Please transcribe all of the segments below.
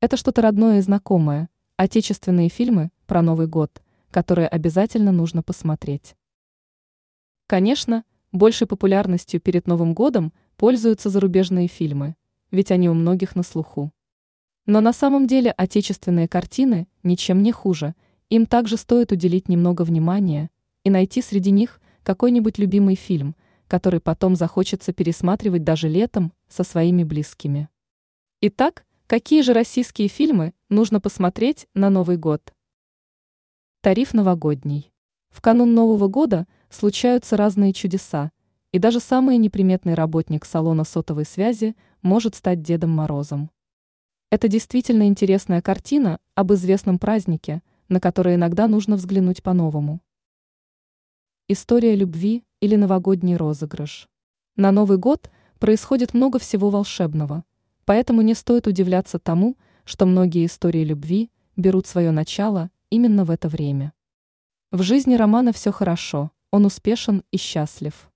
Это что-то родное и знакомое, отечественные фильмы про Новый год, которые обязательно нужно посмотреть. Конечно, большей популярностью перед Новым годом пользуются зарубежные фильмы, ведь они у многих на слуху. Но на самом деле отечественные картины ничем не хуже, им также стоит уделить немного внимания и найти среди них какой-нибудь любимый фильм, который потом захочется пересматривать даже летом со своими близкими. Итак, какие же российские фильмы нужно посмотреть на Новый год? Тариф новогодний. В канун Нового года случаются разные чудеса, и даже самый неприметный работник салона сотовой связи может стать Дедом Морозом. Это действительно интересная картина об известном празднике, на который иногда нужно взглянуть по-новому. История любви или новогодний розыгрыш. На Новый год происходит много всего волшебного, поэтому не стоит удивляться тому, что многие истории любви берут свое начало именно в это время. В жизни Романа все хорошо, он успешен и счастлив.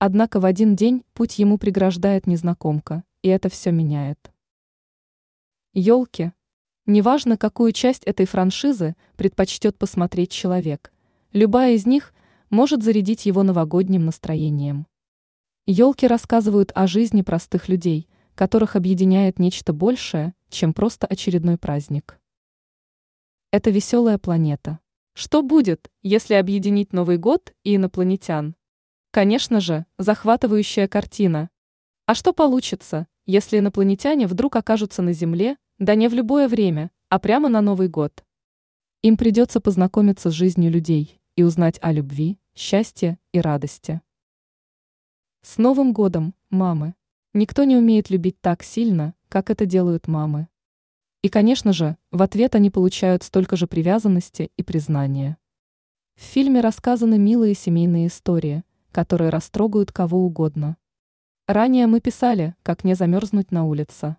Однако в один день путь ему преграждает незнакомка, и это все меняет. Елки. Неважно, какую часть этой франшизы предпочтет посмотреть человек, любая из них может зарядить его новогодним настроением. Елки рассказывают о жизни простых людей, которых объединяет нечто большее, чем просто очередной праздник. Это веселая планета. Что будет, если объединить Новый год и инопланетян? Конечно же, захватывающая картина. А что получится, если инопланетяне вдруг окажутся на Земле, да не в любое время, а прямо на Новый год. Им придется познакомиться с жизнью людей и узнать о любви, счастье и радости. С Новым годом, мамы! Никто не умеет любить так сильно, как это делают мамы. И, конечно же, в ответ они получают столько же привязанности и признания. В фильме рассказаны милые семейные истории, которые растрогают кого угодно. Ранее мы писали, как не замерзнуть на улице.